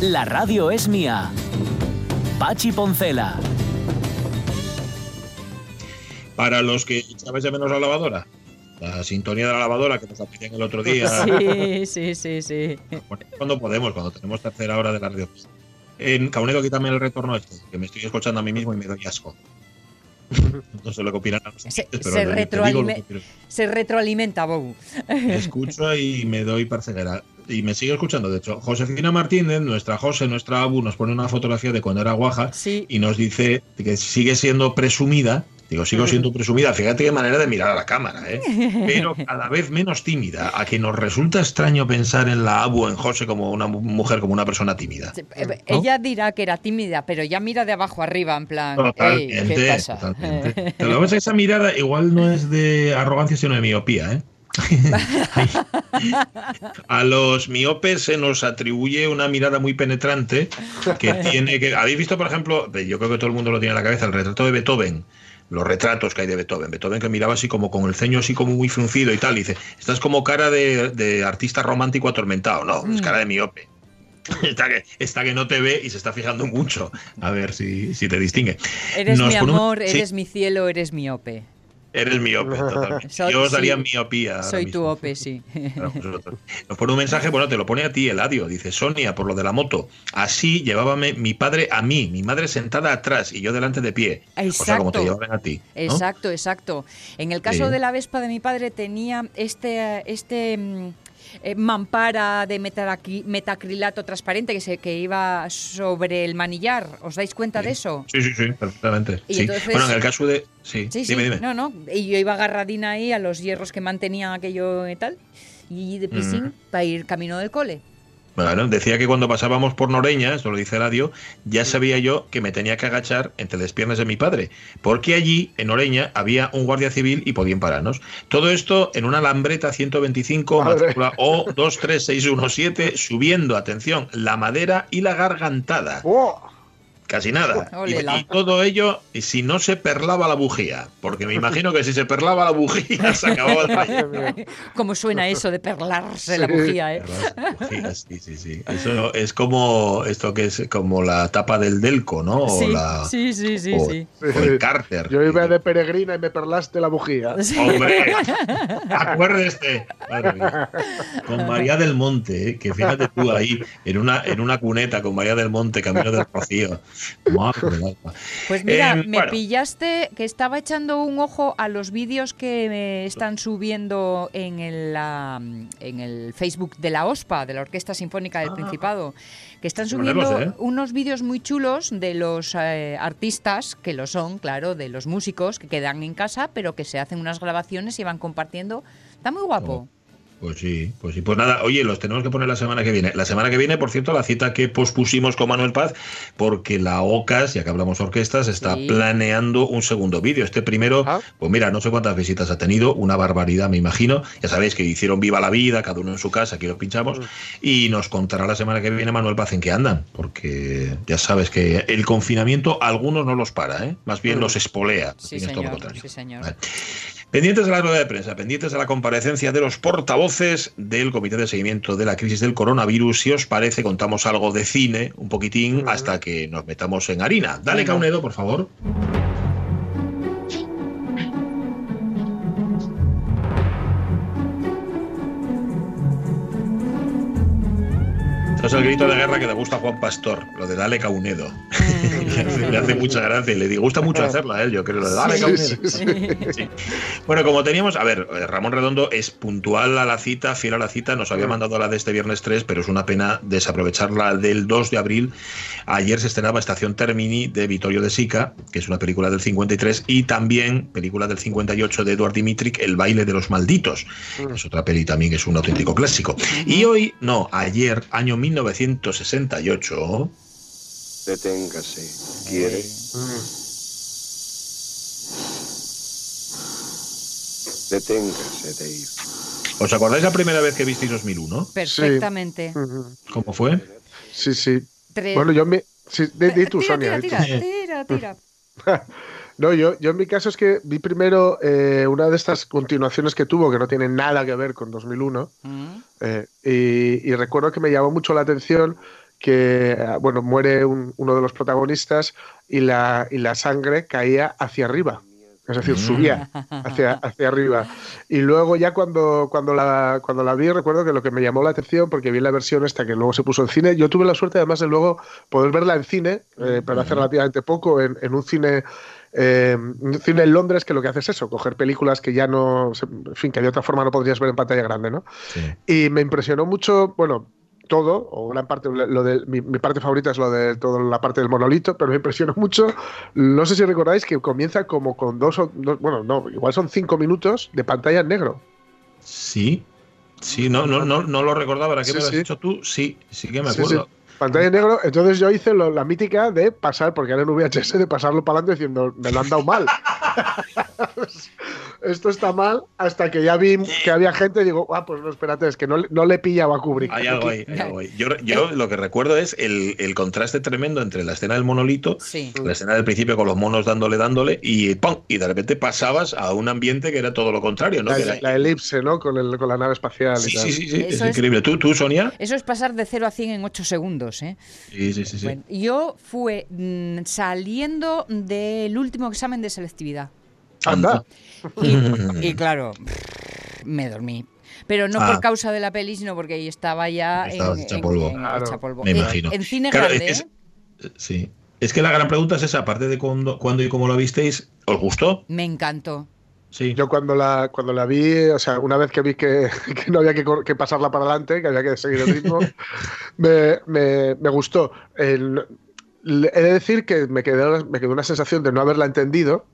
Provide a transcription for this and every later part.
La radio es mía. Pachi Poncela. Para los que echabais de menos la lavadora, la sintonía de la lavadora que nos la el otro día. Sí, sí, sí, sí. Cuando podemos, cuando tenemos tercera hora de la radio. En Caunedo, quítame el retorno este, que me estoy escuchando a mí mismo y me doy asco. No sé lo que opinan los Se, pero se lo que retroalimenta, Bob. Escucho y me doy parceguera. Y me sigue escuchando, de hecho. Josefina Martínez, nuestra José, nuestra Abu, nos pone una fotografía de cuando era guaja Sí. y nos dice que sigue siendo presumida. Digo, sigo siendo presumida. Fíjate qué manera de mirar a la cámara, ¿eh? Pero cada vez menos tímida. A que nos resulta extraño pensar en la Abu, en José, como una mu- mujer, como una persona tímida. Eh, Ella dirá que era tímida, pero ya mira de abajo arriba, en plan, "Ey, Totalmente, ¿qué pasa? totalmente. Pero lo esa mirada igual no es de arrogancia, sino de miopía, ¿eh? A los miopes se nos atribuye una mirada muy penetrante que tiene que. ¿Habéis visto, por ejemplo? Yo creo que todo el mundo lo tiene en la cabeza, el retrato de Beethoven. Los retratos que hay de Beethoven. Beethoven que miraba así como con el ceño así como muy fruncido y tal. Y dice, esta es como cara de, de artista romántico atormentado. No, es cara de miope. Está que, está que no te ve y se está fijando mucho. A ver si, si te distingue. Eres Nos mi un- amor, sí, eres mi cielo, eres mi ope. Eres miope, totalmente. Yo os daría sí, miopía. Soy tu ope, sí. Vosotros. Nos pone un mensaje, bueno, te lo pone a ti, Eladio. Dice, Sonia, por lo de la moto. Así llevábame mi padre a mí, mi madre sentada atrás y yo delante de pie. O sea, como te Exacto. llevaban a ti. ¿no? Exacto, exacto. En el caso Sí. de la Vespa de mi padre tenía este, este mm, eh, mampara de metacrilato transparente que, se, que iba sobre el manillar. ¿Os dais cuenta de eso? Sí, sí, sí, perfectamente. Y Sí. entonces- Bueno, en el caso de. Sí, Sí, sí, dime, dime. no, no. Y yo iba agarradina ahí a los hierros que mantenían aquello y tal. Y de piscín Mm. para ir camino del cole. Bueno, decía que cuando pasábamos por Noreña, esto lo dice Eladio, ya sabía yo que me tenía que agachar entre las piernas de mi padre, porque allí, en Noreña, había un guardia civil y podían pararnos. Todo esto en una lambreta 125, Madre. matrícula O23617, subiendo, atención, la madera y la gargantada. ¡Oh! Casi nada. Y, todo ello y si no se perlaba la bujía, porque me imagino que si se perlaba la bujía se acababa el. Como suena eso de perlarse la Sí. bujía, ¿eh? Sí, sí, sí. Eso es como esto que es como la tapa del Delco, ¿no? O Sí, la, sí, sí, sí, o, sí. o el Carter. Yo iba de peregrina y me perlaste la bujía. Sí. Hombre, acuérdese. Madre mía. Con María del Monte, ¿eh? que fíjate tú ahí, en una, en una cuneta con María del Monte, camino del Rocío. Madre del alma. Pues mira, Eh, me bueno. pillaste que estaba echando un ojo a los vídeos que me están subiendo en el, la- en el Facebook de la OSPA, de la Orquesta Sinfónica del Principado, que están ponerlos, subiendo ¿eh? unos vídeos muy chulos de los eh, artistas, que lo son, claro, de los músicos que quedan en casa, pero que se hacen unas grabaciones y van compartiendo. Está muy guapo. Pues sí, pues sí. Pues nada, oye, los tenemos que poner la semana que viene. La semana que viene, por cierto, la cita que pospusimos con Manuel Paz, porque la OCAS, ya que hablamos orquestas, está Sí. planeando un segundo vídeo. Este primero, Ah. pues mira, no sé cuántas visitas ha tenido, una barbaridad, me imagino. Ya sabéis que hicieron Viva la Vida, cada uno en su casa, aquí lo pinchamos, y nos contará la semana que viene Manuel Paz en qué andan, porque ya sabes que el confinamiento a algunos no los para, ¿eh? más bien los espolea. Sí, Tienes todo lo señor. contrario. Señor. Vale. Pendientes de la rueda de prensa, pendientes de la comparecencia de los portavoces del Comité de Seguimiento de la Crisis del Coronavirus. Si os parece, contamos algo de cine, un poquitín, hasta que nos metamos en harina. Dale. Caunedo, por favor. Es el grito de guerra que le gusta a Juan Pastor, lo de Dale Caunedo. le hace mucha gracia y le gusta mucho hacerla, ¿eh? yo creo. Dale, Sí, cabrón. sí, Sí. Bueno, como teníamos, a ver, eh, Ramón Redondo es puntual a la cita, fiel a la cita, nos había mandado la de este viernes 3, pero es una pena desaprovecharla del 2 de abril. Ayer se estrenaba Estación Termini de Vittorio de Sica, que es una película del 53, y también película del 58 de Eduard Dimitrik, El baile de los malditos. Es otra peli también que es un auténtico clásico. Y hoy, no, ayer, año 1968, Deténgase. ¿Quiere? Deténgase, Dave. ¿os acordáis la primera vez que visteis 2001? Perfectamente. Ujú. ¿Cómo fue? Sí, sí. Tres- Bueno, yo me. Sí, di, di tú, tira, Sonia. tira, tira, tira, tira. No, yo, yo en mi caso es que vi primero eh, una de estas continuaciones que tuvo que no tiene nada que ver con 2001. Mm. eh, y, y recuerdo que me llamó mucho la atención que, eh, bueno, muere un- uno de los protagonistas y la, y la sangre caía hacia arriba. Es decir, Mm. subía hacia, hacia arriba. Y luego ya cuando, cuando, la, cuando la vi, recuerdo que lo que me llamó la atención, porque vi la versión esta que luego se puso en cine, yo tuve la suerte además de luego poder verla en cine, eh, pero hace relativamente poco, en, en un cine... eh, un cine en Londres que lo que hace es eso, coger películas que ya no, en fin, que de otra forma no podrías ver en pantalla grande, ¿no? Sí. Y me impresionó mucho, bueno, todo, o gran parte, lo de, mi, mi parte favorita es lo de toda la parte del monolito, pero me impresionó mucho, no sé si recordáis que comienza como con dos o, dos- bueno, no, igual son cinco minutos de pantalla en negro. Sí, sí, no, no, no, no lo recordaba. ¿Ahora qué Sí, me lo has sí. dicho tú? Sí, sí que me acuerdo. sí. Pantalla en negro, entonces yo hice lo- la mítica de pasar, porque era en VHS, de pasarlo para adelante diciendo, me lo han dado mal. Esto está mal, hasta que ya vi que había gente y digo, ah, pues no, espérate, es que no, le- no le pillaba a Kubrick. Hay algo ahí, hay algo ahí. Yo, yo lo que recuerdo es el, el contraste tremendo entre la escena del monolito, Sí. la escena del principio con los monos dándole, dándole, y ¡pum! Y de repente pasabas a un ambiente que era todo lo contrario, ¿no? La, Que era- la elipse, ¿no? Con, el, con la nave espacial y sí, tal. sí, sí, sí, es- increíble. ¿Tú, tú, Sonia? Eso es pasar de 0 a 100 en 8 segundos, ¿eh? Sí, sí, sí. sí. Bueno, yo fue mm, saliendo del último examen de selectividad. Anda. Y, y claro, me dormí. Pero no Ah. por causa de la peli, sino porque ahí estaba ya en, hecha polvo. en- Claro. hecha polvo. Me imagino. En, cine Claro, grande, es ¿eh? que es- sí. Es que la gran pregunta es esa, aparte de cuándo, cuándo y cómo lo visteis, ¿os gustó? Me encantó. Sí. Yo cuando la, cuando la vi, o sea, una vez que vi que, que no había que, pasarla para adelante, que había que seguir el ritmo, me, me- me gustó. El- he de decir que me quedó, me quedó una sensación de no haberla entendido,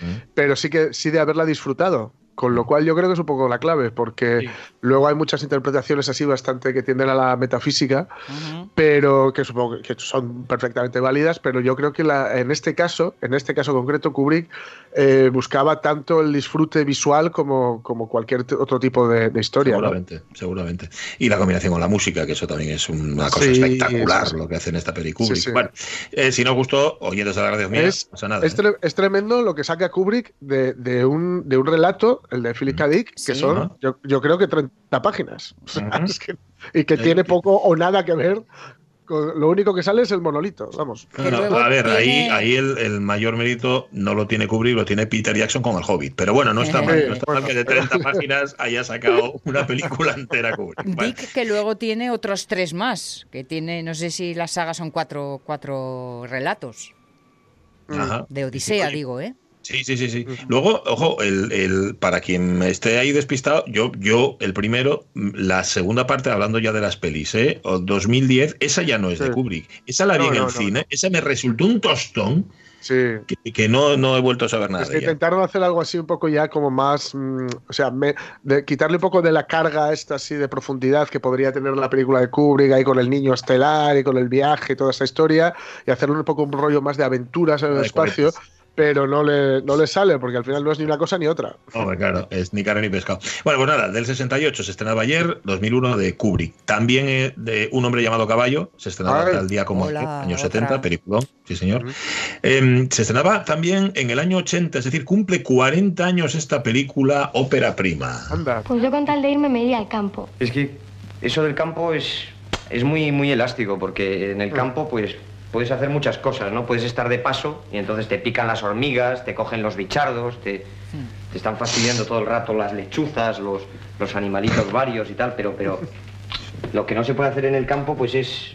Mm. pero sí que sí de haberla disfrutado. Con lo cual yo creo que es un poco la clave, porque Sí. luego hay muchas interpretaciones así bastante que tienden a la metafísica, pero que supongo que son perfectamente válidas, pero yo creo que la, en este caso, en este caso concreto, Kubrick eh, buscaba tanto el disfrute visual como, como cualquier otro tipo de, de historia. ¿no? Seguramente, seguramente. Y la combinación con la música, que eso también es una cosa Sí, espectacular lo que hace en esta película. Sí, sí. Bueno, eh, si no gustó, oyentes de la radio mía, Es- no pasa nada. Es, ¿eh? es tremendo lo que saca Kubrick de, de un, de un relato, el de Philip K. Dick, que Sí. son, yo, yo creo que 30 páginas. O sea, Ujú. es que- y que Eh, tiene poco o nada que ver. con- lo único que sale es el monolito, vamos. Que No, luego a ver, ahí, tiene- ahí el, el mayor mérito no lo tiene Kubrick, lo tiene Peter Jackson con el Hobbit. Pero bueno, no está mal, no está mal que de 30 páginas haya sacado una película entera Kubrick. Vale. Dick que luego tiene otros tres más, que tiene, no sé si la saga son cuatro, cuatro relatos Ajá. de Odisea, digo, ¿eh? Sí, sí, sí, sí. Luego, ojo, el, el- para quien esté ahí despistado, yo, yo, el primero, la segunda parte, hablando ya de las pelis, ¿eh? O 2010, esa ya no es de. Kubrick. Esa la vi No, en no, el no, cine, esa me resultó un tostón Sí. que, que no, no he vuelto a saber nada Es que intentaron hacer algo así un poco ya como más, mm, o sea, me- de quitarle un poco de la carga esta así de profundidad que podría tener la película de Kubrick ahí con el niño estelar y con el viaje y toda esa historia y hacerle un poco un rollo más de aventuras en el De espacio. Pero no le, no le sale porque al final no es ni una cosa ni otra. Hombre, claro, es ni carne ni pescado. Bueno, pues nada, del 68 se estrenaba ayer, 2001 de Kubrick. También eh, de Un hombre llamado Caballo, se estrenaba Ay. tal día como Hola, otra. 70, peliculón, sí señor. Eh, se estrenaba también en el año 80, es decir, cumple 40 años esta película ópera prima. Anda. Pues yo con tal de irme me iría al campo. Es que eso del campo es, es muy, muy elástico, porque en el campo pues puedes hacer muchas cosas, ¿no? Puedes estar de paso y entonces te pican las hormigas, te cogen los bichardos, te, te están fastidiando todo el rato las lechuzas, los, los animalitos varios y tal, pero, pero lo que no se puede hacer en el campo pues es,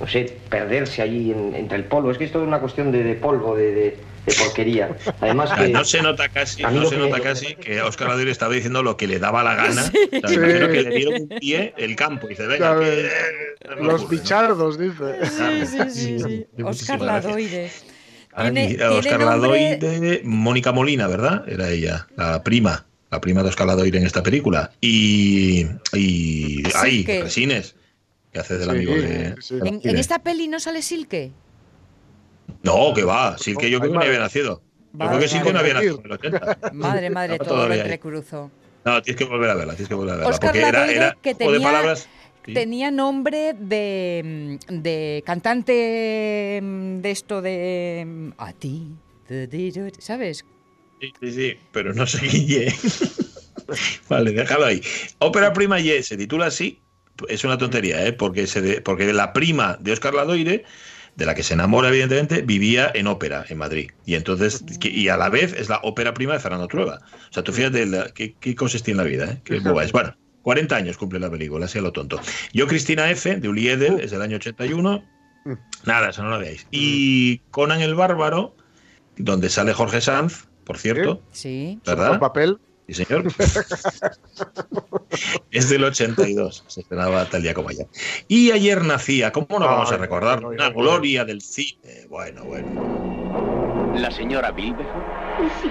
no sé, perderse allí en- entre el polvo. Es que es toda una cuestión de, de polvo, de, de- de porquería. Además Ah, que... No se nota casi, no se que- nota casi que Oscar Ladoire estaba diciendo lo que le daba la gana. Sí. O sea, me imagino que le dieron un pie el campo y dice, venga, Claro, que, eh, no Los ocurre, ¿no? bichardos, dice. Sí, sí, sí, sí. Muchísimas Oscar. Ladoire. Ay, Tiene- tiene Oscar nombre- Mónica Molina, ¿verdad? Era ella, la prima, la prima de Oscar Ladoire en esta película. Y, y ay. Resines, que hace del Sí, amigo de... ¿En, esta peli no sale Silke? No, que va, Silke yo creo que no había nacido. Yo creo que Silke no había nacido en el 80. Madre, madre, todo lo entrecruzo. No, tienes que volver a verla, tienes que volver a verla. Oscar porque era, que de tenía- palabras. Sí. Tenía nombre de, de cantante mm, de esto de mm, a ti, ¿sabes? Sí, sí, sí, pero no sé quién ye. vale, déjalo ahí. Ópera prima Y se titula así, es una tontería, ¿eh? porque, se de- porque la prima de Oscar Ladoire, de la que se enamora evidentemente, vivía en ópera en Madrid. Y entonces, que- y a la vez es la ópera prima de Fernando Trueba. O sea, tú fíjate la- qué, qué cosas tiene la vida, ¿eh? qué boba es. Bueno, 40 años cumple la película, así a lo tonto. Yo, Cristina F., de Uli Edel, es del año 81. Nada, eso no lo veáis. Y Conan el Bárbaro, donde sale Jorge Sanz, por cierto. Sí. ¿Verdad? Papel. Sí, señor. es del 82, se estrenaba tal día como ayer. Y ayer nacía, ¿cómo no vamos a recordar? Una ay, gloria del cine. Bueno, bueno. ¿La señora Bilbejo? Sí.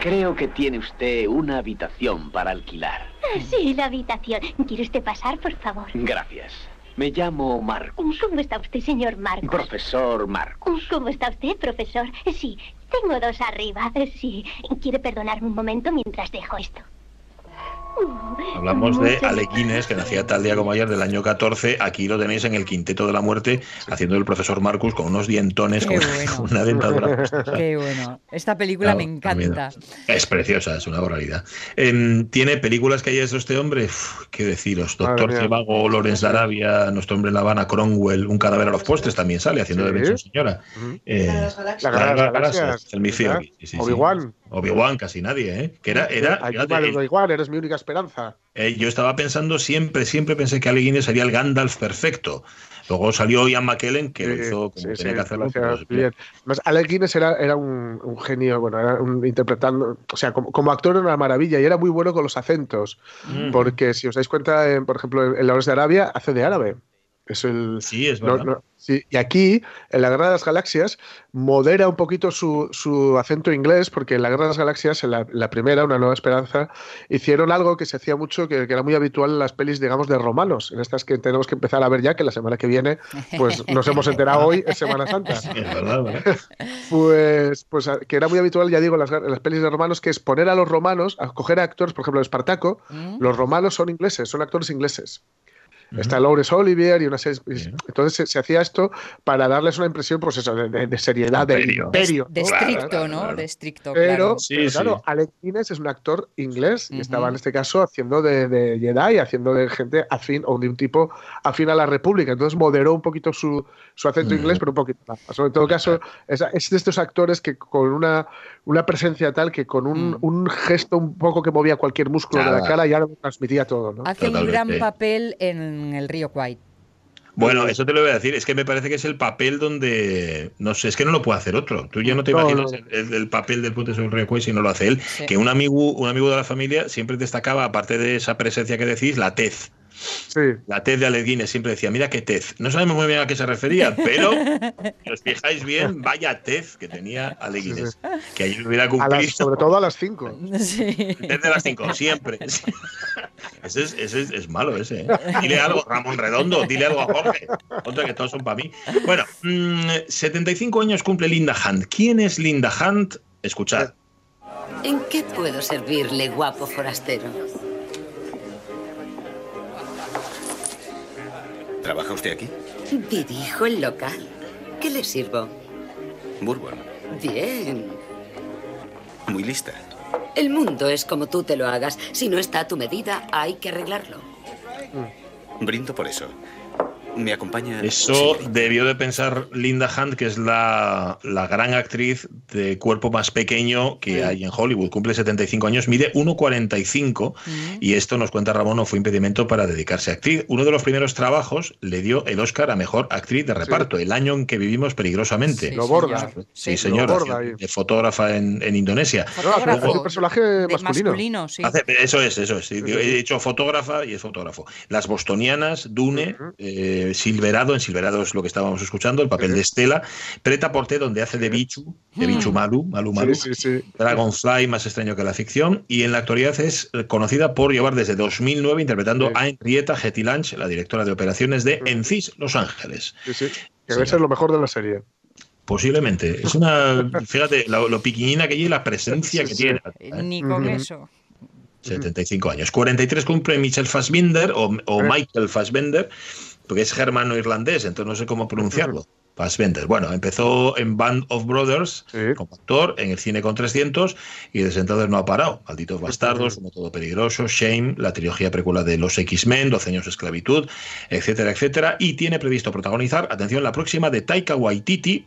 Creo que tiene usted una habitación para alquilar. Sí, la habitación. ¿Quiere usted pasar, por favor? Gracias. Me llamo Marcos. ¿Cómo está usted, señor Marcos? Profesor Marcos. ¿Cómo está usted, profesor? Sí, tengo dos arriba. Sí. ¿Quiere perdonarme un momento mientras dejo esto? Hablamos de Muchas Ale Guinness, que nacía tal día como ayer del año 14. Aquí lo tenéis en el quinteto de la muerte, haciendo el profesor Marcus con unos dientones, Qué con bueno. una dentadura. Qué bueno. Esta película Claro, me encanta. Es preciosa, es una barbaridad. Em, tiene películas que haya hecho este hombre, Uf, qué deciros. Doctor. Trivago, Lorenz de Arabia, Nuestro hombre en La Habana, Cromwell, Un cadáver a los postres también sale, haciendo de. Benson Señora. Eh, La Guerra de las Guerra de las Galaxias, el. Obi, sí, sí, sí. Obi-Wan. Obi-Wan, casi nadie, ¿eh? Que era, era, Ayuda fíjate, al Obi-Wan, eres mi única esperanza. eh, yo estaba pensando siempre, siempre pensé que Ale Guinness sería el Gandalf perfecto. Luego salió Ian McKellen, que lo hizo como sí, tenía sí, que hacerlo. bien. Además, Alec Guinness era, era un, un genio, bueno, era un interpretando, o sea, como, como actor era una maravilla y era muy bueno con los acentos, Mm. porque si os dais cuenta, en, por ejemplo, en, en La Hora de Arabia hace de árabe. Es el, Sí, es verdad. no, sí, y aquí, en la Guerra de las Galaxias, modera un poquito su, su acento inglés, porque en la Guerra de las Galaxias, en la, la primera, Una Nueva Esperanza, hicieron algo que se hacía mucho, que, que era muy habitual en las pelis, digamos, de romanos, en estas que tenemos que empezar a ver ya, que la semana que viene, pues nos hemos enterado hoy, es Semana Santa. Sí, es verdad, ¿verdad? Pues, pues que era muy habitual, ya digo, en las, en las pelis de romanos, que es poner a los romanos, a coger a actores, por ejemplo, en Espartaco, ¿Mm? los romanos son ingleses, son actores ingleses. Está Laurence Olivier y una serie. Entonces se, se hacía esto para darles una impresión, pues eso, de, de- de seriedad, de Imperio. imperio. De ¿no? estricto, claro, ¿no? claro. De estricto, Pero, claro. Sí, pero sí. claro, Alec Guinness es un actor inglés y Ujú. estaba en este caso haciendo de, de Jedi, haciendo de gente afín o de un tipo afín a la República. Entonces moderó un poquito su, su acento Ujú. inglés, pero un poquito más. En todo caso, es, es de estos actores que con una, una presencia tal que con un, Mm. un gesto un poco que movía cualquier músculo de la cara ya lo transmitía todo. ¿no? Hace un gran papel en el Río Kwai. Bueno, eso te lo voy a decir. Es que me parece que es el papel donde. No sé, es que no lo puede hacer otro. Tú ya no te No, imaginas no. El, el- el papel del puente sobre el Recuay si no lo hace él. Sí. Que un amigo, un amigo de la familia siempre destacaba, aparte de esa presencia que decís, la tez. Sí. La tez de Alec Guinness siempre decía, mira qué tez. No sabemos muy bien a qué se refería, pero si os fijáis bien, vaya tez que tenía Alec Guinness. Que ayer hubiera A las- cumplido. sobre todo a las 5. Sí. Tez de las 5, siempre. Ese es, ese es, es malo ese. ¿eh? Dile algo, Ramón Redondo, dile algo a Jorge. Otra que todos son para mí. Bueno, mm, 75 años cumple Linda Hunt. ¿Quién es Linda Hunt? Escuchad. ¿En qué puedo servirle, guapo forastero? ¿Trabaja usted aquí? Dirijo el local. ¿Qué le sirvo? Bourbon. Bien. Muy lista. El mundo es como tú te lo hagas. Si no está a tu medida, hay que arreglarlo. Brindo por eso. Me acompaña. Eso debió de pensar Linda Hunt, que es la, la gran actriz de cuerpo más pequeño que hay en Hollywood. Cumple 75 años, mide 1,45 y esto nos cuenta Ramón no fue impedimento para dedicarse a actriz. Uno de los primeros trabajos le dio el Oscar a mejor actriz de reparto, el año en que vivimos peligrosamente. Lo borda. Sí, señor. Lo borda de fotógrafa en, en Indonesia. Hace- Fotógrafo. hace personaje masculino. masculino, sí. Hace- eso es, eso es. sí. He hecho fotógrafa y es fotógrafo. Las bostonianas, Dune, eh, Silverado, en Silverado es lo que estábamos escuchando, el papel de Estela. Preta Porté, donde hace de Bichu, de Bichu Malu, Malu Malu. Sí, sí, sí. Dragonfly, más extraño que la ficción. Y en la actualidad es conocida por llevar desde 2009 interpretando Sí. a Henrietta Getty Lange, la directora de operaciones de Encis Los Ángeles. sí, sí. Que debe ser lo mejor de la serie. Posiblemente. Es una. Fíjate, lo, lo piquiñina que lleva y la presencia Sí, que sí. tiene. Eh, Ni con eso. 75 años. 43 cumple Michel Fassbinder o, o Eh. Michael Fassbender, porque es germano-irlandés, entonces no sé cómo pronunciarlo. Fassbender. Bueno, empezó en Band of Brothers Sí. como actor en el cine con 300 y desde entonces no ha parado. Malditos Bastardos, Un Todo Peligroso, Shame, la trilogía precuela de los X-Men, 12 años de esclavitud, etcétera, etcétera. Y tiene previsto protagonizar, atención, la próxima de Taika Waititi,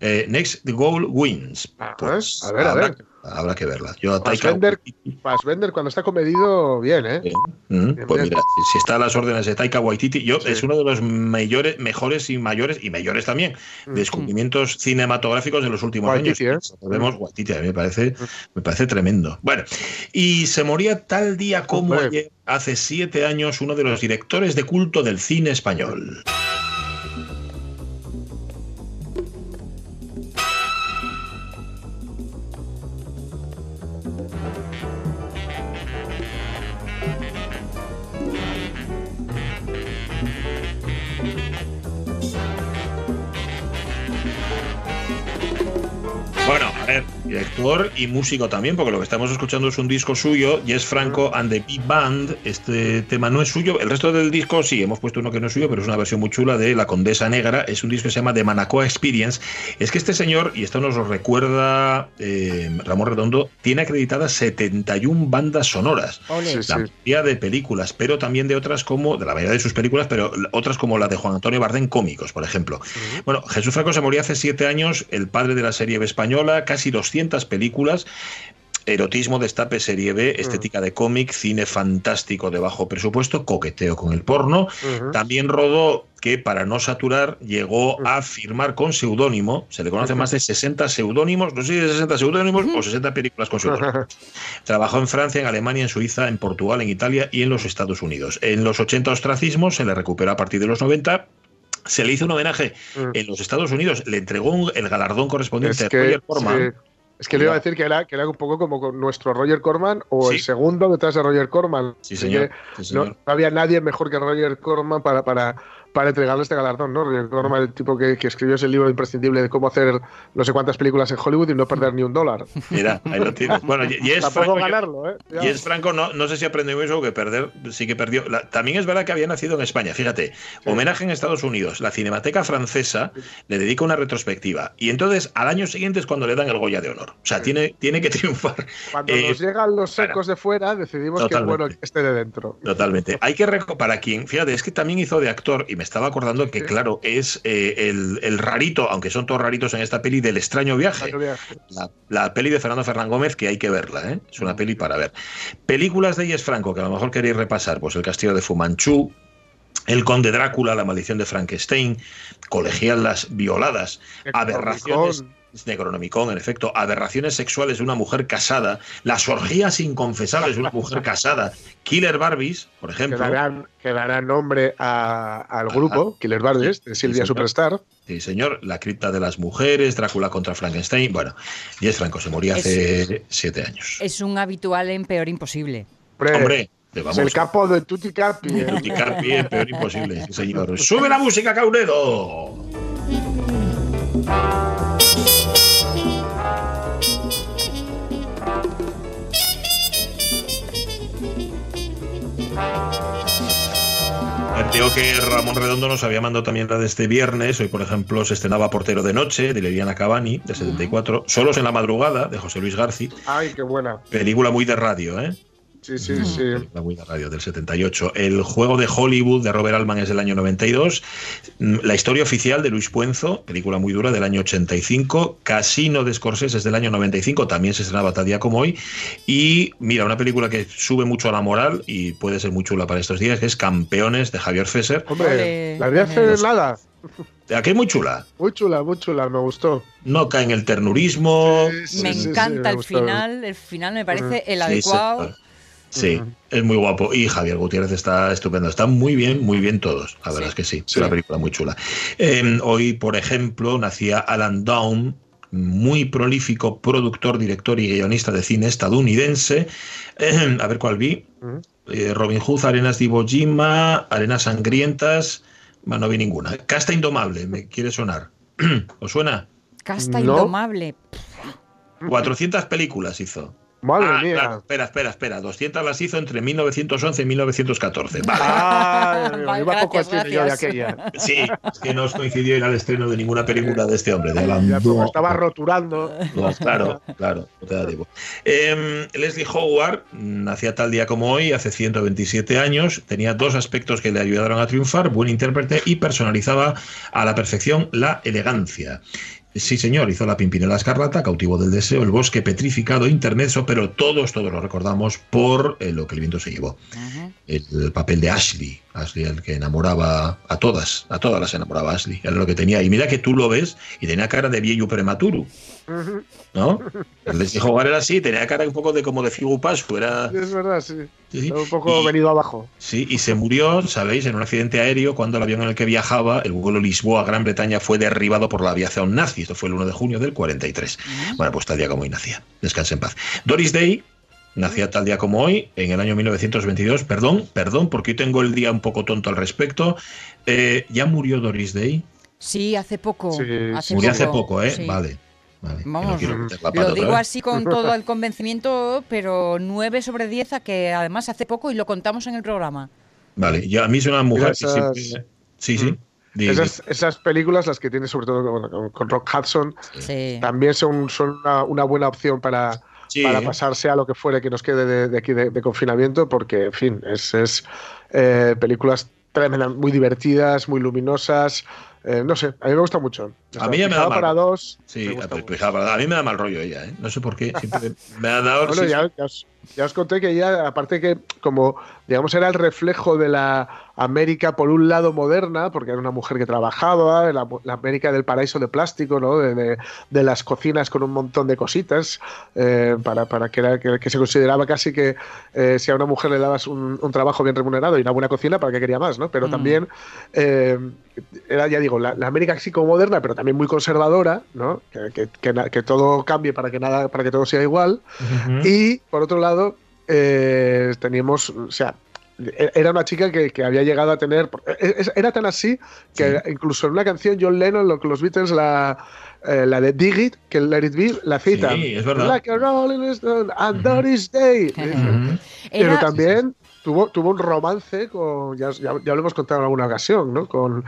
eh, Next the Goal Wins. Ah, Pues, a ver, a ver. Habrá que verla. Yo a Taika Fassbender, Waititi- Fassbender cuando está comedido, bien, ¿eh? Bien. Mm, Bien, Pues bien. mira, si, está a las órdenes de Taika Waititi, yo Sí. es uno de los mayores, mejores y mayores y mayores también Mm. descubrimientos cinematográficos de los últimos Waititi, años. ¿eh? Vemos Waititi, a mí me parece, me parece tremendo. Bueno, y se moría tal día como Hombre. ayer, hace siete años, uno de los directores de culto del cine español. Y músico también, porque lo que estamos escuchando es un disco suyo, Jess Franco and the Big Band. Este tema no es suyo, el resto del disco sí, hemos puesto uno que no es suyo, pero es una versión muy chula de La Condesa Negra. Es un disco que se llama The Manacoa Experience. Es que este señor, y esto nos lo recuerda eh, Ramón Redondo, tiene acreditadas 71 bandas sonoras. Sí, La mayoría de películas, pero también de otras como, de la mayoría de sus películas, pero otras como la de Juan Antonio Bardén, cómicos, por ejemplo. Bueno, Jesús Franco se murió hace siete años, el padre de la serie española, casi 200 películas. Erotismo, destape, serie B, estética de cómic, cine fantástico de bajo presupuesto, coqueteo con el porno. También rodó que, para no saturar, llegó a firmar con seudónimo. Se le conocen más de 60 seudónimos, no sé si de 60 seudónimos o 60 películas con seudónimo. Trabajó en Francia, en Alemania, en Suiza, en Portugal, en Italia y en los Estados Unidos. En los 80 ostracismo se le recuperó a partir de los 90. Se le hizo un homenaje Mm. en los Estados Unidos, le entregó un- el galardón correspondiente Es a Roger Corman. sí. Es que le iba a decir que era, que era un poco como con nuestro Roger Corman o Sí. el segundo detrás de Roger Corman. Sí, señor. no, no había nadie mejor que Roger Corman para, para, para entregarle este galardón, ¿no? Corman, el tipo que, que escribió ese libro imprescindible de cómo hacer no sé cuántas películas en Hollywood y no perder ni un dólar. Mira, ahí lo tienes. Bueno, y, y es Franco, ganarlo, ¿eh? Y es Franco no, no sé si aprendió eso que perder, sí que perdió. La- también es verdad que había nacido en España. Fíjate, homenaje en Estados Unidos. La Cinemateca Francesa le dedica una retrospectiva. Y entonces al año siguiente es cuando le dan el Goya de Honor. O sea, tiene, tiene que triunfar. Cuando Eh, nos llegan los secos de fuera, decidimos que es Totalmente. bueno que esté de dentro. Totalmente. Hay que para quien, fíjate, es que también hizo de actor y me estaba acordando que, claro, es eh, el, el rarito, aunque son todos raritos en esta peli, del extraño viaje. La, la peli de Fernando Fernán Gómez que hay que verla, ¿eh? es una peli para ver. Películas de Yes Franco que a lo mejor queréis repasar, pues El Castillo de Fumanchu, El Conde Drácula, La Maldición de Frankenstein, Colegialas Violadas, Aberraciones. Necronomicon, en efecto, aberraciones sexuales de una mujer casada, las orgías inconfesables de una mujer casada, Killer Barbies, por Que ejemplo. darán, que darán nombre a- al grupo, Killer Barbies, de Silvia señor. Superstar. Sí, señor, La cripta de las mujeres, Drácula contra Frankenstein. Bueno, Yes Franco se moría hace siete años. Es un habitual en Peor Imposible. Hombre, es vamos. el capo de Tutti Capi. ¿eh? Tutti Carpi, el peor imposible, sí, señor. ¡Sube la música, Caunedo! Digo que Ramón Redondo nos había mandado también la de este viernes. Hoy, por ejemplo, se estrenaba Portero de Noche, de Liliana Cavani, de 74. Solos en la madrugada, de José Luis Garci. Ay, qué buena. Película muy de radio, ¿eh? Sí, sí, sí. La muy de radio del 78. El juego de Hollywood de Robert Altman es del año 92. Mm, La historia oficial de Luis Puenzo, película muy dura del año 85. Casino de Scorsese es del año 95, también se estrenaba tal día como hoy. Y mira, una película que sube mucho a la moral y puede ser muy chula para estos días, que es Campeones de Javier Fesser. Hombre, la vi hace nada. Aquí es muy chula. Muy chula, muy chula, me gustó. No cae en el ternurismo. Me encanta el final, el final me parece el adecuado. Sí, es muy guapo. Y Javier Gutiérrez está estupendo. Están muy bien, muy bien todos. La verdad es que sí. Es una película muy chula. Eh, hoy, por ejemplo, nacía Alan Down, muy prolífico productor, director y guionista de cine estadounidense. Eh, a ver cuál vi. Eh, Robin Hood, Arenas de Iwo Jima, Arenas Sangrientas. Bueno, no vi ninguna. Casta Indomable, me quiere sonar. ¿Os suena? Casta Indomable. 400 películas hizo. Madre Ah, mía. claro, espera, espera, espera. 200 las hizo entre 1911 y 1914. Vale. Ah, iba poco gracias, yo de aquella. Sí, es que no os coincidió ir al estreno de ninguna película de este hombre, de Alan Ya, como estaba roturando. No, claro, claro, no te da tiempo. Em, Leslie Howard nacía tal día como hoy, hace 127 años, tenía dos aspectos que le ayudaron a triunfar, buen intérprete y personalizaba a la perfección la elegancia. Sí, señor, hizo La Pimpinela Escarlata, Cautivo del Deseo, El Bosque Petrificado, Intermezzo, pero todos, todos lo recordamos por eh, lo que el viento se llevó. El, el papel de Ashley, Ashley, el que enamoraba a todas, a todas las enamoraba Ashley, era lo que tenía. Y mira que tú lo ves y tenía cara de viejo prematuro. ¿no? El Leslie Howard era así, tenía cara un poco de como de figu pascu, era... Es verdad, sí. Un poco y- venido abajo. Sí, y se murió, sabéis, en un accidente aéreo cuando el avión en el que viajaba, el vuelo Lisboa-Gran Bretaña, fue derribado por la aviación nazi. Esto fue el 1 de junio del 43. Bueno, pues tal día como hoy nacía. Descanse en paz. Doris Day nacía tal día como hoy, en el año 1922. Perdón, perdón, porque hoy tengo el día un poco tonto al respecto. Eh, ¿Ya murió Doris Day? Sí, hace poco. Sí, hace Murió poco, hace poco, ¿eh? sí. Vale. vale, que no Vamos, quiero meter la pata Lo digo así con todo el convencimiento, pero 9 sobre 10, a que además hace poco y lo contamos en el programa. Vale, yo, a mí es una mujer que Esas- Mm. siempre- Sí, sí. Esas, esas películas, las que tiene sobre todo con, con- con Rock Hudson, Sí. también son, son una, una buena opción para, Sí. para pasarse a lo que fuere que nos quede de, de aquí de, de confinamiento, porque, en fin, es, es eh, películas tremendas, muy divertidas, muy luminosas. eh, no sé, a mí me gusta mucho. A mí ya me da mal. para dos. Sí, me gusta pero, mucho. a mí me da mal rollo ella, ¿eh? No sé por qué. Siempre me ha dado. Bueno, sí, ya, ya os, ya os conté que ella, aparte que como, digamos, era el reflejo de la América, por un lado, moderna, porque era una mujer que trabajaba, la, la América del paraíso de plástico, ¿no? De, de- de las cocinas con un montón de cositas, eh, para, para que, era- que, que se consideraba casi que eh, si a una mujer le dabas un, un trabajo bien remunerado y una buena cocina, ¿para qué quería más? ¿no? Pero Mm. también eh, era, ya digo, la, la América así como moderna, pero también muy conservadora, ¿no? Que, que- que todo cambie para que nada, para que todo sea igual. Y por otro lado, eh, teníamos, o sea, e- era una chica que, que había llegado a tener. e- es- Era tan así que incluso en una canción John Lennon, lo que los Beatles, la, eh, la de Dig It, que el Let It Be, la cita. Sí, es verdad. Like a Rolling Stone and Doris Day. Ujú. Pero Era- también tuvo, tuvo un romance con, ya, ya, ya lo hemos contado en alguna ocasión, ¿no? Con,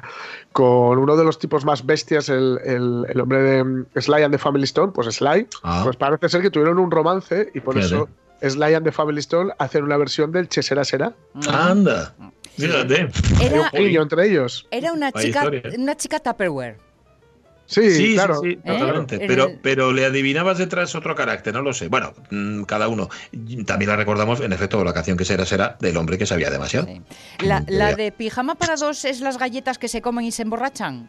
con uno de los tipos más bestias, el, el- el hombre de mm, Sly and the Family Stone, pues Sly, Ah. pues parece ser que tuvieron un romance y por Fíjate. eso Sly and the Family Stone hacen una versión del Che Será Será. Anda. Fíjate. Hay Era, un guiño entre ellos. era una chica, una chica Tupperware. Sí, claro. sí, ¿Eh? totalmente. En Pero, pero le adivinabas detrás otro carácter, no lo sé. Bueno, mm, cada uno. También la recordamos, en efecto, la canción que será será del hombre que sabía demasiado. Sí. La, Mm, la de pijama para dos es las galletas que se comen y se emborrachan.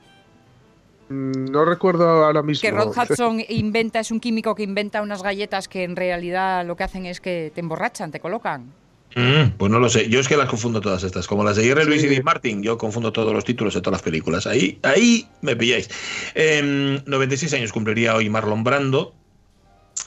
Mm, No recuerdo ahora mismo. Que Rod Hudson inventa, es un químico que inventa unas galletas que en realidad lo que hacen es que te emborrachan, te colocan. Mm, pues no lo sé. Yo es que las confundo todas estas. Como las de Jerry Lewis y. Dean Martin. Yo confundo todos los títulos de todas las películas. Ahí, ahí me pilláis. Em, 96 años cumpliría hoy Marlon Brando.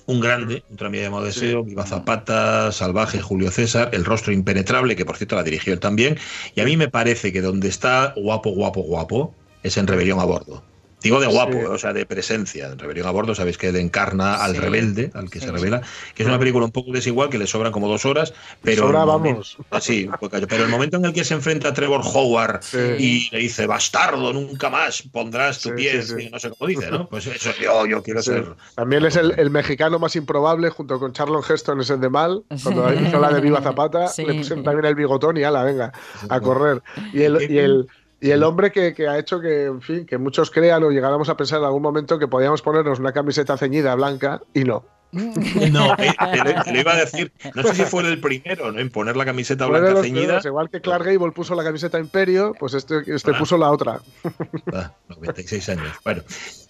Un grande, un tranvía llamado Deseo, Viva Zapata, Salvaje, Julio César, El rostro impenetrable, que por cierto la dirigió él también. Y a mí me parece que donde está guapo, guapo, guapo, es en Rebelión a Bordo. Digo de guapo, Sí. o sea, de presencia. En Rebelión a Bordo, sabéis que él encarna al Sí. rebelde, al que Sí, se revela, que es una película un poco desigual, que le sobran como dos horas, pero. Sobra, el momento- vamos. Sí, un poco- pero el momento en el que se enfrenta a Trevor Howard Sí. y le dice, bastardo, nunca más pondrás tu Sí, pie, sí, sí. no sé cómo dice, ¿no? Pues eso, yo, yo quiero Sí. ser. También es el, el mexicano más improbable, junto con Charlon Heston, es el de mal. Cuando hizo la de Viva Zapata, Sí. le pusieron también el bigotón y ala, venga, a correr. Y el, y el, y el hombre que, que ha hecho que, en fin, que muchos crean o llegáramos a pensar en algún momento que podíamos ponernos una camiseta ceñida blanca y no. No, eh, te lo iba a decir. No sé si fue el primero, ¿no? En poner la camiseta Poner blanca ceñida. dedos, igual que Clark Gable puso la camiseta Imperio, pues este, este Ah. puso la otra. Ah, 96 años. Bueno,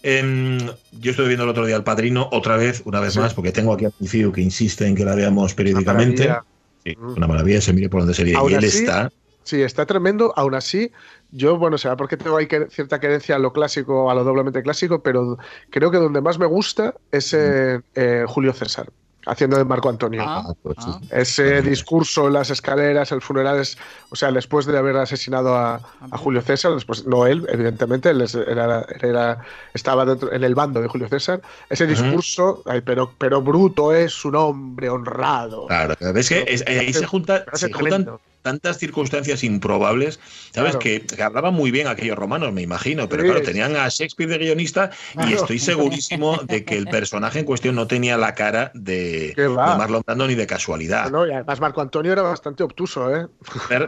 em, yo estuve viendo el otro día El Padrino, otra vez, una vez Sí. más, porque tengo aquí a tío que insiste en que la veamos periódicamente. maravilla. Sí, una maravilla, se mire por donde se. Aún Y él así, está. Sí, está tremendo. Aún así, yo, bueno, será porque tengo ahí cierta querencia a lo clásico, a lo doblemente clásico, pero creo que donde más me gusta es eh, eh, Julio César, haciendo de Marco Antonio. Ah, pues sí. ah. Ese discurso en las escaleras, el funeral, es, o sea, después de haber asesinado a, a Julio César, después, no él, evidentemente, él era, era- estaba dentro, en el bando de Julio César, ese discurso, ay, pero, pero bruto es un hombre honrado. Claro, ves que es- ahí se, junta, juntan. Tantas circunstancias improbables, ¿sabes? Claro. Que, que hablaban muy bien aquellos romanos, me imagino, pero Sí. claro, tenían a Shakespeare de guionista y estoy segurísimo de que el personaje en cuestión no tenía la cara de, Marlon Brando ni de casualidad. No, y además Marco Antonio era bastante obtuso, ¿eh?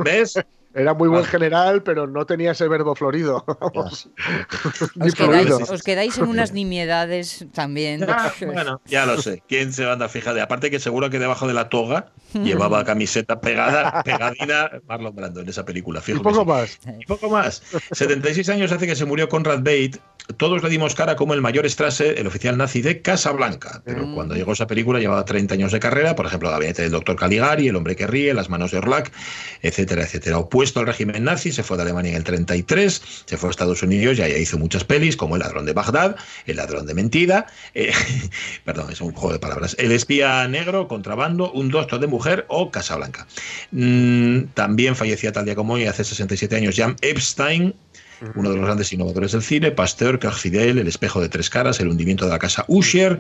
¿Ves? Era muy buen Ah. general, pero no tenía ese verbo florido. Vamos. Os quedáis, os quedáis en unas nimiedades también. Ah, bueno, ya lo sé. ¿Quién se anda fija de? Aparte que seguro que debajo de la toga llevaba camiseta pegada, pegadina Marlon Brando en esa película. Fijo poco sí. más. Y poco más. 76 años hace que se murió Conrad Bate. Todos le dimos cara como el mayor Strasse, el oficial nazi de Casablanca. Pero Mm. cuando llegó esa película llevaba 30 años de carrera, por ejemplo, Gabinete del Doctor Caligari, El hombre que ríe, Las manos de Orlac, etcétera, etcétera. Opuesto al régimen nazi, se fue de Alemania en el 33, se fue a Estados Unidos y allá hizo muchas pelis, como El ladrón de Bagdad, El ladrón de mentira, eh, perdón, es un juego de palabras, El espía negro, Contrabando, Un doctor de mujer o Casablanca. Mm, también fallecía tal día como hoy, hace 67 años, Jan Epstein, uno de los grandes innovadores del cine, Pasteur, Cage Fidel, El espejo de tres caras, El hundimiento de la casa Usher,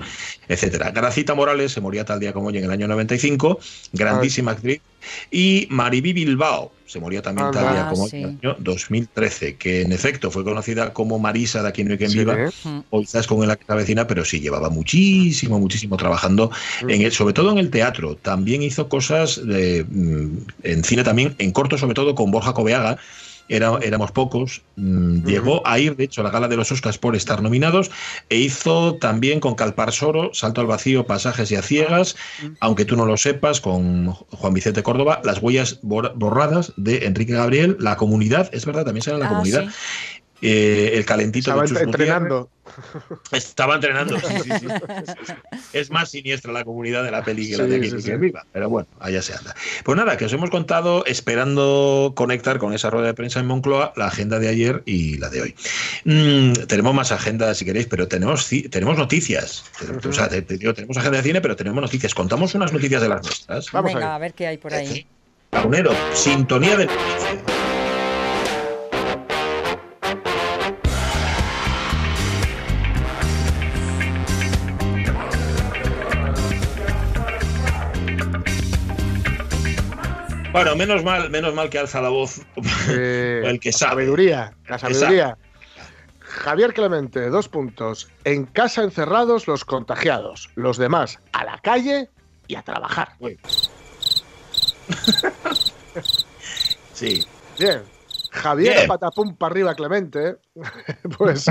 etcétera. Gracita Morales se moría tal día como hoy en el año 95, grandísima actriz, y Mariby Bilbao se moría también tal día como hoy Ah, en el sí. año 2013, que en efecto fue conocida como Marisa de Aquí no hay quien Sí, viva, ¿eh? o quizás con la casa vecina, pero sí llevaba muchísimo, muchísimo trabajando, en el, sobre todo en el teatro. También hizo cosas de, mm, en cine también, en corto sobre todo con Borja Coveaga. Era, éramos pocos. Mm, Llegó a ir, de hecho, a la gala de los Oscars por estar nominados e hizo también con Calpar Soro, Salto al Vacío, Pasajes y a Ciegas, aunque tú no lo sepas, con Juan Vicente Córdoba, Las Huellas bor- Borradas de Enrique Gabriel, La Comunidad, es verdad, también sale La Ah, Comunidad. sí. Eh, el calentito Estaba de Chus Gutiérrez. entrenando. Estaba entrenando. sí, sí, sí. Es más siniestra la comunidad de la peli que la de aquí sí, que sí. viva. Pero bueno, allá se anda. Pues nada, que os hemos contado esperando conectar con esa rueda de prensa en Moncloa la agenda de ayer y la de hoy. Mm, tenemos más agenda si queréis, pero tenemos, tenemos noticias. O sea, te- te digo, tenemos agenda de cine, pero tenemos noticias. Contamos unas noticias de las nuestras. Vamos a Venga, ver. a ver qué hay por ahí. Lagunero, sintonía de noticias. Bueno, menos mal, menos mal que alza la voz Eh, el que la sabe. sabiduría, la sabiduría. Javier Clemente, dos puntos. En casa encerrados los contagiados, los demás a la calle y a trabajar. Sí. Bien. Javier Bien. patapum para arriba Clemente, pues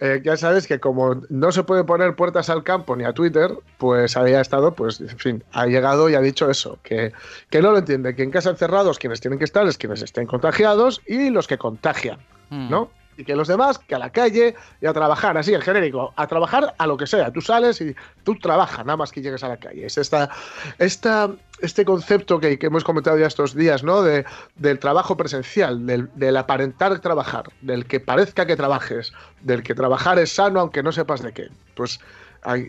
eh, ya sabes que como no se puede poner puertas al campo ni a Twitter, pues había estado, pues en fin, ha llegado y ha dicho eso, que, que no lo entiende, que en casa encerrados quienes tienen que estar es quienes estén contagiados y los que contagian, Mm. ¿no? Y que los demás, que a la calle y a trabajar, así en genérico, a trabajar a lo que sea. Tú sales y tú trabajas, nada más que llegues a la calle. Es esta, esta, este concepto que, hemos comentado ya estos días, ¿no? De, del trabajo presencial, del, del aparentar trabajar, del que parezca que trabajes, del que trabajar es sano aunque no sepas de qué. Pues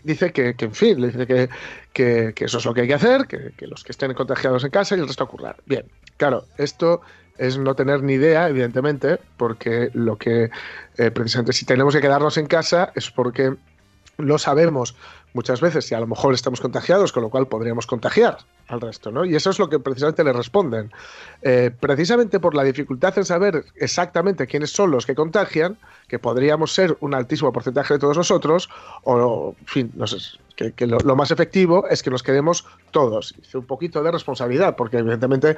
dice que, en fin, dice que, que, que eso es lo que hay que hacer, que, que los que estén contagiados en casa y el resto a currar. Bien, claro, esto es no tener ni idea, evidentemente, porque lo que eh, precisamente si tenemos que quedarnos en casa es porque no sabemos muchas veces si a lo mejor estamos contagiados, con lo cual podríamos contagiar al resto, ¿no? Y eso es lo que precisamente le responden. Eh, precisamente por la dificultad en saber exactamente quiénes son los que contagian, que podríamos ser un altísimo porcentaje de todos nosotros, o, en fin, no sé, que, que lo, lo más efectivo es que nos quedemos todos. Hice un poquito de responsabilidad, porque evidentemente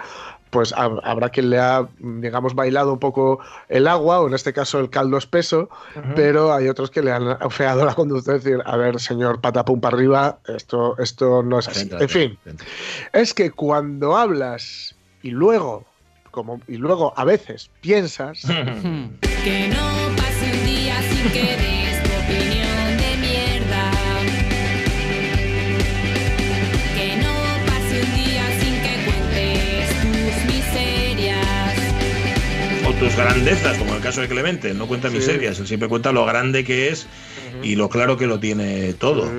pues hab- habrá quien le ha, digamos, bailado un poco el agua, o en este caso el caldo espeso, pero hay otros que le han afeado la conducta de decir, a ver, señor patapum para arriba, esto, esto no es así. En fin, es que cuando hablas y luego, como, y luego a veces piensas, Que no pase un día sin que des tu opinión de mierda. Que no pase un día sin que cuentes tus miserias. O tus grandezas, como en el caso de Clemente. No cuenta Sí. miserias, él siempre cuenta lo grande que es y lo claro que lo tiene todo.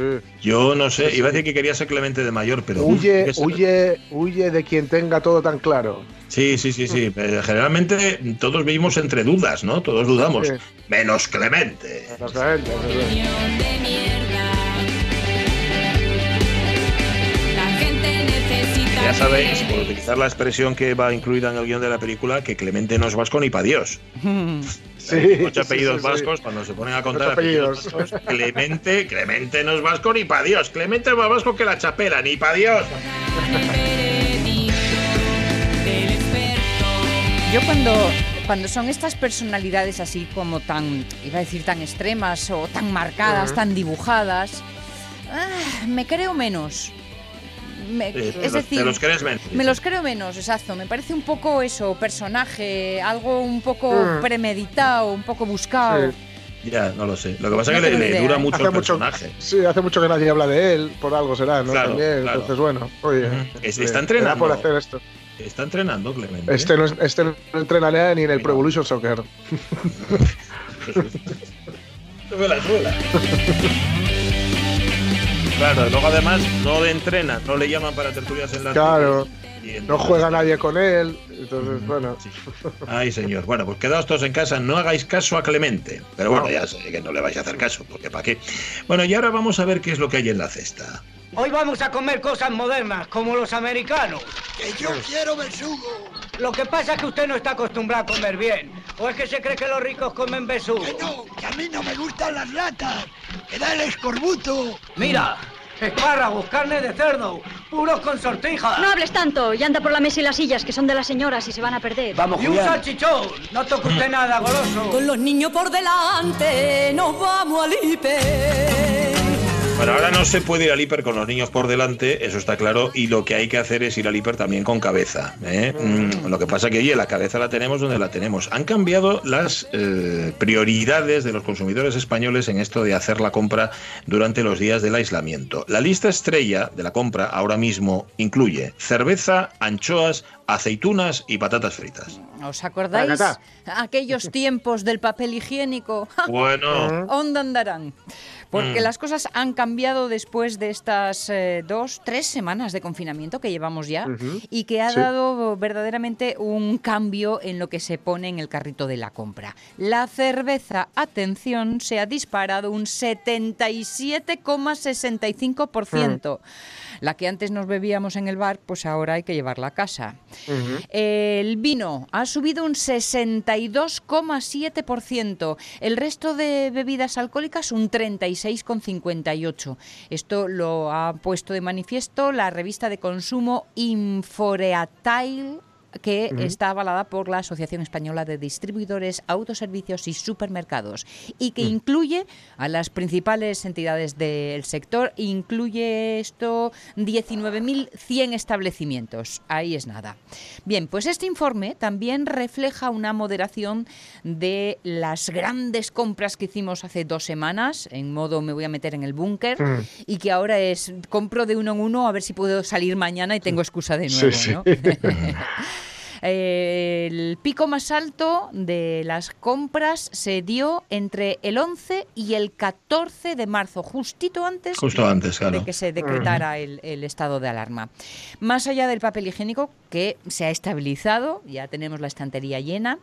Yo no sé, iba a decir que quería ser Clemente de mayor, pero. huye, huye, huye de quien tenga todo tan claro. Sí, sí, sí, sí. Eh, Generalmente todos vivimos entre dudas, ¿no? Todos dudamos. Menos Clemente. Exactamente, Opinión Ya sabéis, por utilizar la expresión que va incluida en el guion de la película, que Clemente no es vasco ni para Dios. Sí, sí, apellidos sí, sí. vascos, cuando se ponen a contar apellidos, apellidos. vascos, Clemente, Clemente no es vasco ni para Dios. Clemente es más vasco que la chapela, ni para Dios. Yo cuando, cuando son estas personalidades así como tan, iba a decir tan extremas o tan marcadas, tan dibujadas, ah, me creo menos. Me- Eh, es los- decir, te los crees menos. me los creo menos, exacto. Me parece un poco eso, personaje, algo un poco Mm. premeditado, un poco buscado. Ya, no lo sé. Lo que pasa No es que le, dura ¿eh? mucho Hace el mucho- personaje. Sí, hace mucho que nadie habla de él, por algo será, ¿no? Claro, También, claro. entonces bueno, oye. Es- le- está entrenando. por hacer esto. Está entrenando Clemente. Este no, es- este no entrena ni en el Pro Evolution Soccer. Suela, suela. Claro, luego además no le entrenan, no le llaman para tertulias en la Claro, no juega nadie con él, entonces bueno. Ay, señor. Bueno, pues quedaos todos en casa, no hagáis caso a Clemente. Pero bueno, ya sé que no le vais a hacer caso, porque ¿para qué? Bueno, y ahora vamos a ver qué es lo que hay en la cesta. Hoy vamos a comer cosas modernas, como los americanos. Que yo quiero besugo. Lo que pasa es que usted no está acostumbrado a comer bien. ¿O es que se cree que los ricos comen besugo? Que no, que a mí no me gustan las latas. Que da el escorbuto. Mira, espárragos, carne de cerdo, puros con sortija. No hables tanto y anda por la mesa y las sillas, que son de las señoras y se van a perder. y un salchichón. No toque usted nada, goloso. Con los niños por delante, nos vamos al hiper. Bueno, ahora no se puede ir al hiper con los niños por delante, eso está claro, y lo que hay que hacer es ir al hiper también con cabeza. ¿eh? Mm, lo que pasa que, oye, la cabeza la tenemos donde la tenemos. Han cambiado las eh, prioridades de los consumidores españoles en esto de hacer la compra durante los días del aislamiento. La lista estrella de la compra ahora mismo incluye cerveza, anchoas, aceitunas y patatas fritas. ¿Os acordáis? Aquellos tiempos del papel higiénico. Bueno. ¿Dónde andarán? Porque Mm. las cosas han cambiado después de estas eh, dos, tres semanas de confinamiento que llevamos ya y que ha Sí. dado verdaderamente un cambio en lo que se pone en el carrito de la compra. La cerveza, atención, se ha disparado un 77,65%. La que antes nos bebíamos en el bar, pues ahora hay que llevarla a casa. El vino ha subido un 62,7%. El resto de bebidas alcohólicas un 36,58%. Esto lo ha puesto de manifiesto la revista de consumo Inforeatail que está avalada por la Asociación Española de Distribuidores, Autoservicios y Supermercados y que Mm. incluye a las principales entidades del sector. Incluye esto 19.100 establecimientos. Ahí es nada. Bien, pues este informe también refleja una moderación de las grandes compras que hicimos hace dos semanas, en modo me voy a meter en el búnker, Mm. y que ahora es compro de uno en uno a ver si puedo salir mañana y tengo excusa de Sí, nuevo. sí. ¿no? Eh, el pico más alto de las compras se dio entre el 11 y el 14 de marzo, justito antes, Justo de, antes, claro. de que se decretara el, el estado de alarma. Más allá del papel higiénico, que se ha estabilizado, ya tenemos la estantería llena,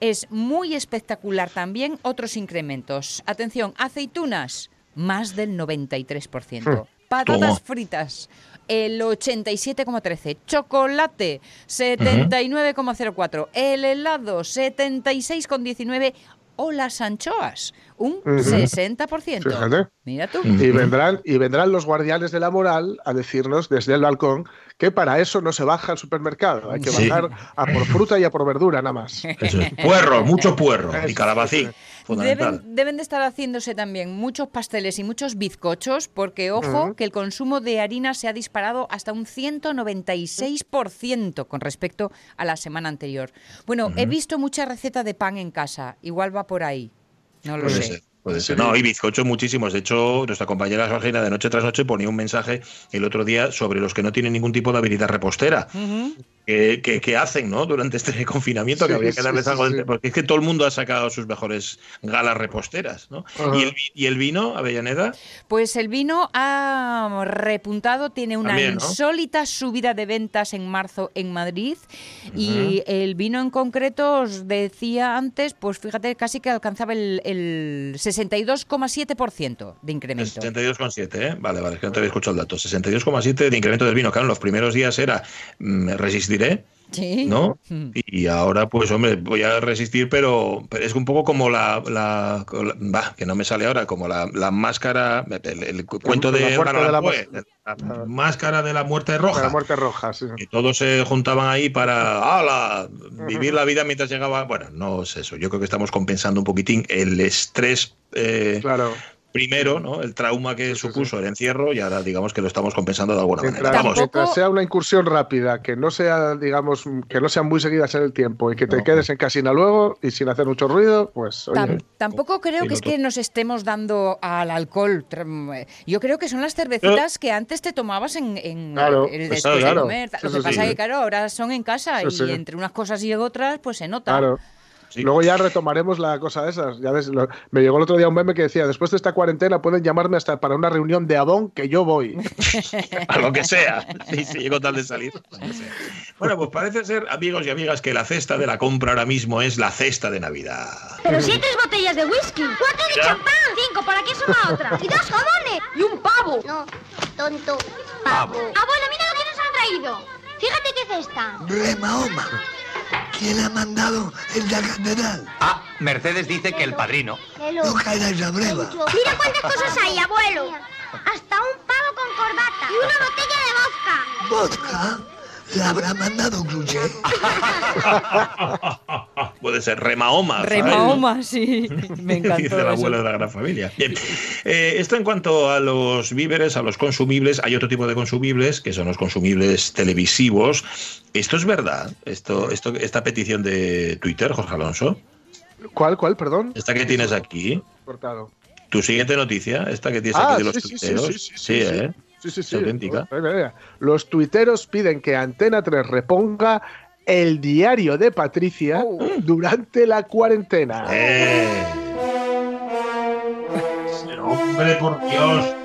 es muy espectacular también otros incrementos. Atención, aceitunas, más del 93%. Patatas Toma. fritas, el 87,13. Chocolate, 79,04. El helado, 76,19. O las anchoas, un Ujú. 60%. Fíjate. Mira tú. Y vendrán, y vendrán los guardianes de la moral a decirnos desde el balcón que para eso no se baja al supermercado. Hay que Sí. bajar a por fruta y a por verdura nada más. Eso es. Puerro, mucho puerro. Y calabacín. Fundamental. Deben, deben de estar haciéndose también muchos pasteles y muchos bizcochos, porque ojo, que el consumo de harina se ha disparado hasta un 196% con respecto a la semana anterior. Bueno, he visto mucha receta de pan en casa, igual va por ahí. No lo Puede sé. ser, puede ser. No, y bizcochos muchísimos. De hecho, nuestra compañera Georgina de noche tras noche ponía un mensaje el otro día sobre los que no tienen ningún tipo de habilidad repostera. Que, que- que hacen ¿no? durante este confinamiento, que habría que darles sí, algo de- sí. Porque es que todo el mundo ha sacado sus mejores galas reposteras. ¿no? ¿Y, el, vi- ¿Y el vino, Avellaneda? Pues el vino ha repuntado, tiene una También, ¿no? insólita subida de ventas en marzo en Madrid y el vino en concreto, os decía antes, pues fíjate, casi que alcanzaba el, el 62,7% de incremento. 62,7, ¿eh? Vale, vale, es que no te había escuchado el dato. 62,7 de incremento del vino. Claro, en los primeros días era mm, resistiré, Sí. ¿no? Mm. Y ahora, pues, hombre, voy a resistir, pero, pero es un poco como la, la- la- bah, que no me sale ahora, como la, la máscara, el, el cuento La de de la Poe, la máscara de la muerte roja. La muerte roja, sí. Que todos se juntaban ahí para ¡hala! vivir la vida mientras llegaba. Bueno, no es eso. Yo creo que estamos compensando un poquitín el estrés. eh, Primero, ¿no? El trauma que supuso el encierro y ahora digamos que lo estamos compensando de alguna manera. Mientras, Vamos. mientras sea una incursión rápida, que no sea, digamos, que no sean muy seguidas en el tiempo y que te quedes en casina luego y sin hacer mucho ruido, pues oye, Tam- tampoco creo que es que nos estemos dando al alcohol. Tr- Yo creo que son las cervecitas que antes te tomabas en, en Claro, el pues después claro. de comer. Sí, Lo sí, que pasa sí. es que, claro, ahora son en casa Sí, y sí. entre unas cosas y otras, pues se nota. Claro. Luego ya retomaremos la cosa de esas. Ya ves, lo- me llegó el otro día un meme que decía, después de esta cuarentena pueden llamarme hasta para una reunión de Avon que yo voy. A lo que sea. Sí, sí, con tal de salir. Bueno, pues parece ser, amigos y amigas, que la cesta de la compra ahora mismo es la cesta de Navidad. Pero si hay tres botellas de whisky, cuatro de Ya. champán, cinco, ¿para qué suma otra? Y dos jamones, y un pavo. No, tonto. Pavo. Abuelo, mira lo que nos han traído. Fíjate qué cesta. Rey Mahoma. ¿Quién ha mandado el de la catedral? Ah, Mercedes dice que el padrino. No caigáis a breva. Mira cuántas cosas hay, abuelo. Hasta un pavo con corbata. Y una botella de vodka. ¿Vodka? ¿La habrá mandado Cruche? Puede ser Remahoma. Remahoma, sí. Me encantó Dice el eso. abuelo de la gran familia. Bien. Eh, esto en cuanto a los víveres, a los consumibles, hay otro tipo de consumibles, que son los consumibles televisivos. ¿Esto es verdad? Esto, esto, esta petición de Twitter, Jorge Alonso, ¿Cuál, cuál, perdón? esta que tienes aquí, Cortado. tu siguiente noticia, esta que tienes Ah, aquí de los sí, sí, sí, tuiteos. sí, sí, sí, sí. ¿eh? Sí, sí, sí. auténtica. Los tuiteros piden que Antena 3 reponga el diario de Patricia durante la cuarentena. Eh. Hombre, por Dios.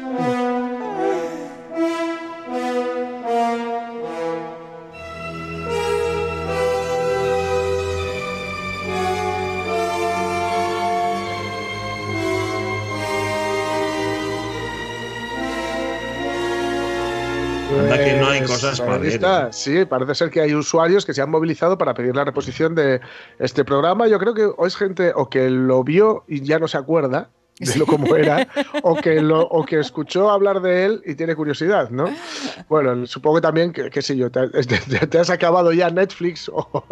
Cosas está. Sí, parece ser que hay usuarios que se han movilizado para pedir la reposición de este programa. Yo creo que o es gente o que lo vio y ya no se acuerda de lo como era, o que lo, o que escuchó hablar de él y tiene curiosidad, ¿no? Bueno, supongo que también, que, qué sé yo, te, te- te has acabado ya Netflix o,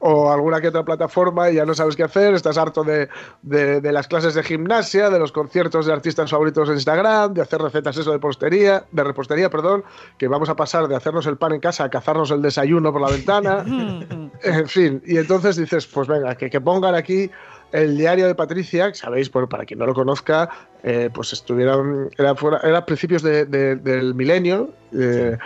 o alguna que otra plataforma y ya no sabes qué hacer, estás harto de, de- de las clases de gimnasia, de los conciertos de artistas favoritos en Instagram, de hacer recetas eso de postería, de repostería, perdón, que vamos a pasar de hacernos el pan en casa a cazarnos el desayuno por la ventana, en fin, y entonces dices, pues venga, que, que pongan aquí el diario de Patricia, que sabéis, por, para quien no lo conozca, eh, pues estuvieron, era, fuera, era principios de- de- del milenio, eh,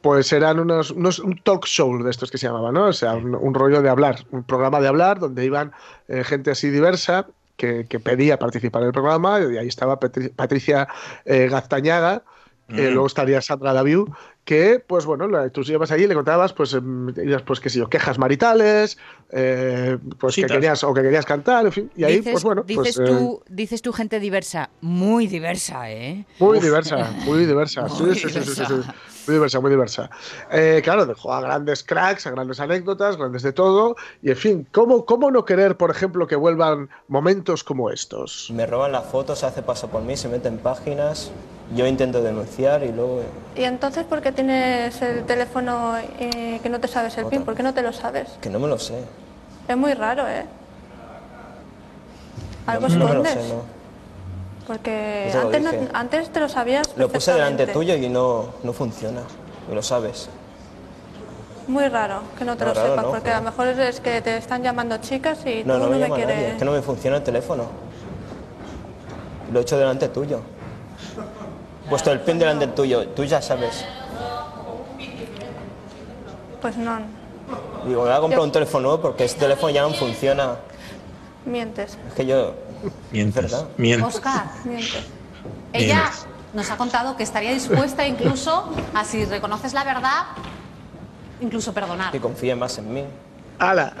pues eran unos, unos- un talk show de estos que se llamaba, ¿no? O sea, un, un rollo de hablar, un programa de hablar donde iban eh, gente así diversa que, que pedía participar en el programa y ahí estaba Patri- Patricia Gaztañaga, eh, Mm. luego estaría Sandra Daviu, que, pues bueno, la- tú ibas allí y le contabas, pues, em, pues qué sé yo, quejas maritales, eh, pues que querías, o que querías cantar, en fin, y ahí, dices, pues bueno, dices, pues, eh, tú, dices tú gente diversa, muy diversa, ¿eh? Muy Uf. diversa, muy diversa. Sí, Muy sí, sí, sí, sí, sí. diversa. Muy diversa, muy diversa. Eh, claro, dejó a grandes cracks, a grandes anécdotas, grandes de todo. Y en fin, ¿cómo, ¿cómo no querer, por ejemplo, que vuelvan momentos como estos? Me roban las fotos, se hace paso por mí, se mete en páginas. Yo intento denunciar y luego. ¿Y entonces por qué tienes el teléfono eh, que no te sabes el PIN? ¿Por qué no te lo sabes? que no me lo sé. Es muy raro, ¿eh? ¿Algo no, no me lo escondes? sé, no. Porque antes, antes te lo sabías Lo puse delante tuyo y no, no funciona. Y lo sabes. Muy raro que no te lo raro sepas, porque a lo mejor es que te están llamando chicas y No, tú no me me nadie. Es que no me funciona el teléfono. Lo he hecho delante tuyo. Puesto el pin delante tuyo. Tú ya sabes. Pues no, Digo, me voy a comprar Yo- un teléfono nuevo porque este teléfono ya no funciona. mientes. Es que yo. Mientes, mientes. Oscar, Mientes. ella nos ha contado que estaría dispuesta incluso a, si reconoces la verdad, incluso perdonar. Que confíe más en mí. ¡Hala!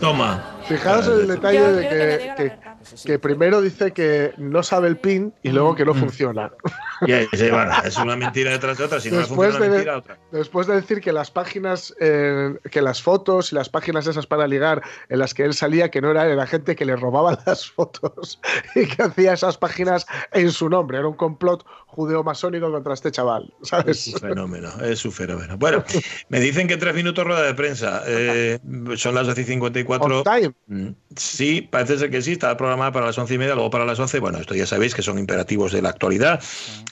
Toma. Fijaos en el detalle Yo de quiero que me que, diga la que- que primero dice que no sabe el PIN y luego que no funciona. Sí, bueno, es una mentira detrás de otra. Si no Después funciona una de- mentira, otra. Después de decir que las páginas, eh, que las fotos y las páginas esas para ligar en las que él salía, que no era era gente que le robaba las fotos y que hacía esas páginas en su nombre. Era un complot judeo-masónico contra este chaval, Es ¿sabes? un fenómeno, es un fenómeno. Bueno, me dicen que tres minutos rueda de prensa. Eh, son las 12 y 54. On time. Mm, Sí, parece ser que sí, está programada para las once y media, luego para las 11. Bueno, esto ya sabéis que son imperativos de la actualidad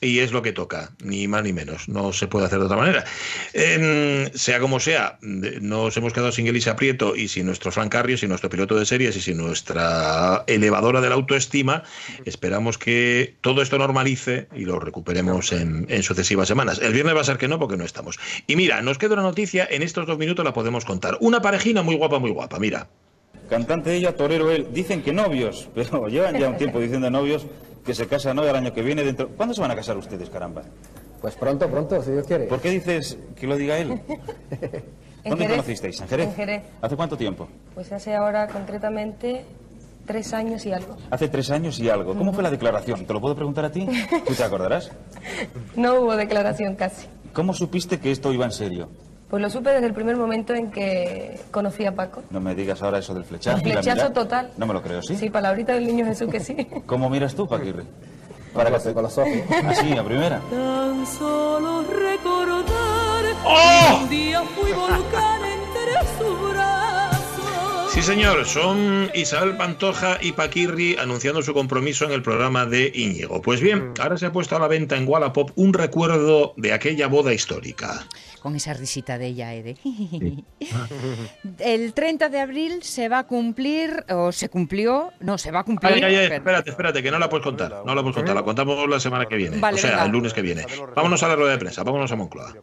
y es lo que toca, ni más ni menos. No se puede hacer de otra manera. Em, sea como sea, nos hemos quedado sin Elisa Prieto y sin nuestro Frank Carrios y nuestro piloto de series y sin nuestra elevadora de la autoestima. Esperamos que todo esto normalice y lo recuperemos en, en sucesivas semanas. El viernes va a ser que no, porque no estamos. Y mira, nos queda una noticia, en estos dos minutos la podemos contar. Una parejina muy guapa, muy guapa, mira. Cantante ella, torero él. Dicen que novios, pero llevan ya un tiempo diciendo novios que se casan hoy al año que viene dentro. ¿Cuándo se van a casar ustedes, caramba? Pues pronto, pronto, si Dios quiere. ¿Por qué dices que lo diga él? ¿Dónde Jerez. conocisteis? ¿En Jerez? En Jerez. ¿Hace cuánto tiempo? Pues hace ahora concretamente tres años y algo. Hace tres años y algo. ¿Cómo fue la declaración? ¿Te lo puedo preguntar a ti? ¿Tú te acordarás? No hubo declaración casi. ¿Cómo supiste que esto iba en serio? Pues lo supe desde el primer momento en que conocí a Paco. No me digas ahora eso del flechazo. y la Flechazo total. No me lo creo, ¿sí? Sí, palabrita del niño Jesús que sí. ¿Cómo miras tú, Paquirre? Para que con los ojos. Así, a primera. Tan solo recordar ¡Oh! un día fui volcán entre sus brazos. Sí, señor, son Isabel Pantoja y Paquirri anunciando su compromiso en el programa de Íñigo. Pues bien, ahora se ha puesto a la venta en Wallapop un recuerdo de aquella boda histórica. Con esa risita de ella, ¿eh? de- El 30 de abril se va a cumplir, o se cumplió, no, se va a cumplir. Ay, ay, ay, espérate, espérate, que no la puedes contar. No la puedes contar, la contamos la semana que viene. Vale, o sea, venga. el lunes que viene. Vámonos a la rueda de prensa, vámonos a Moncloa.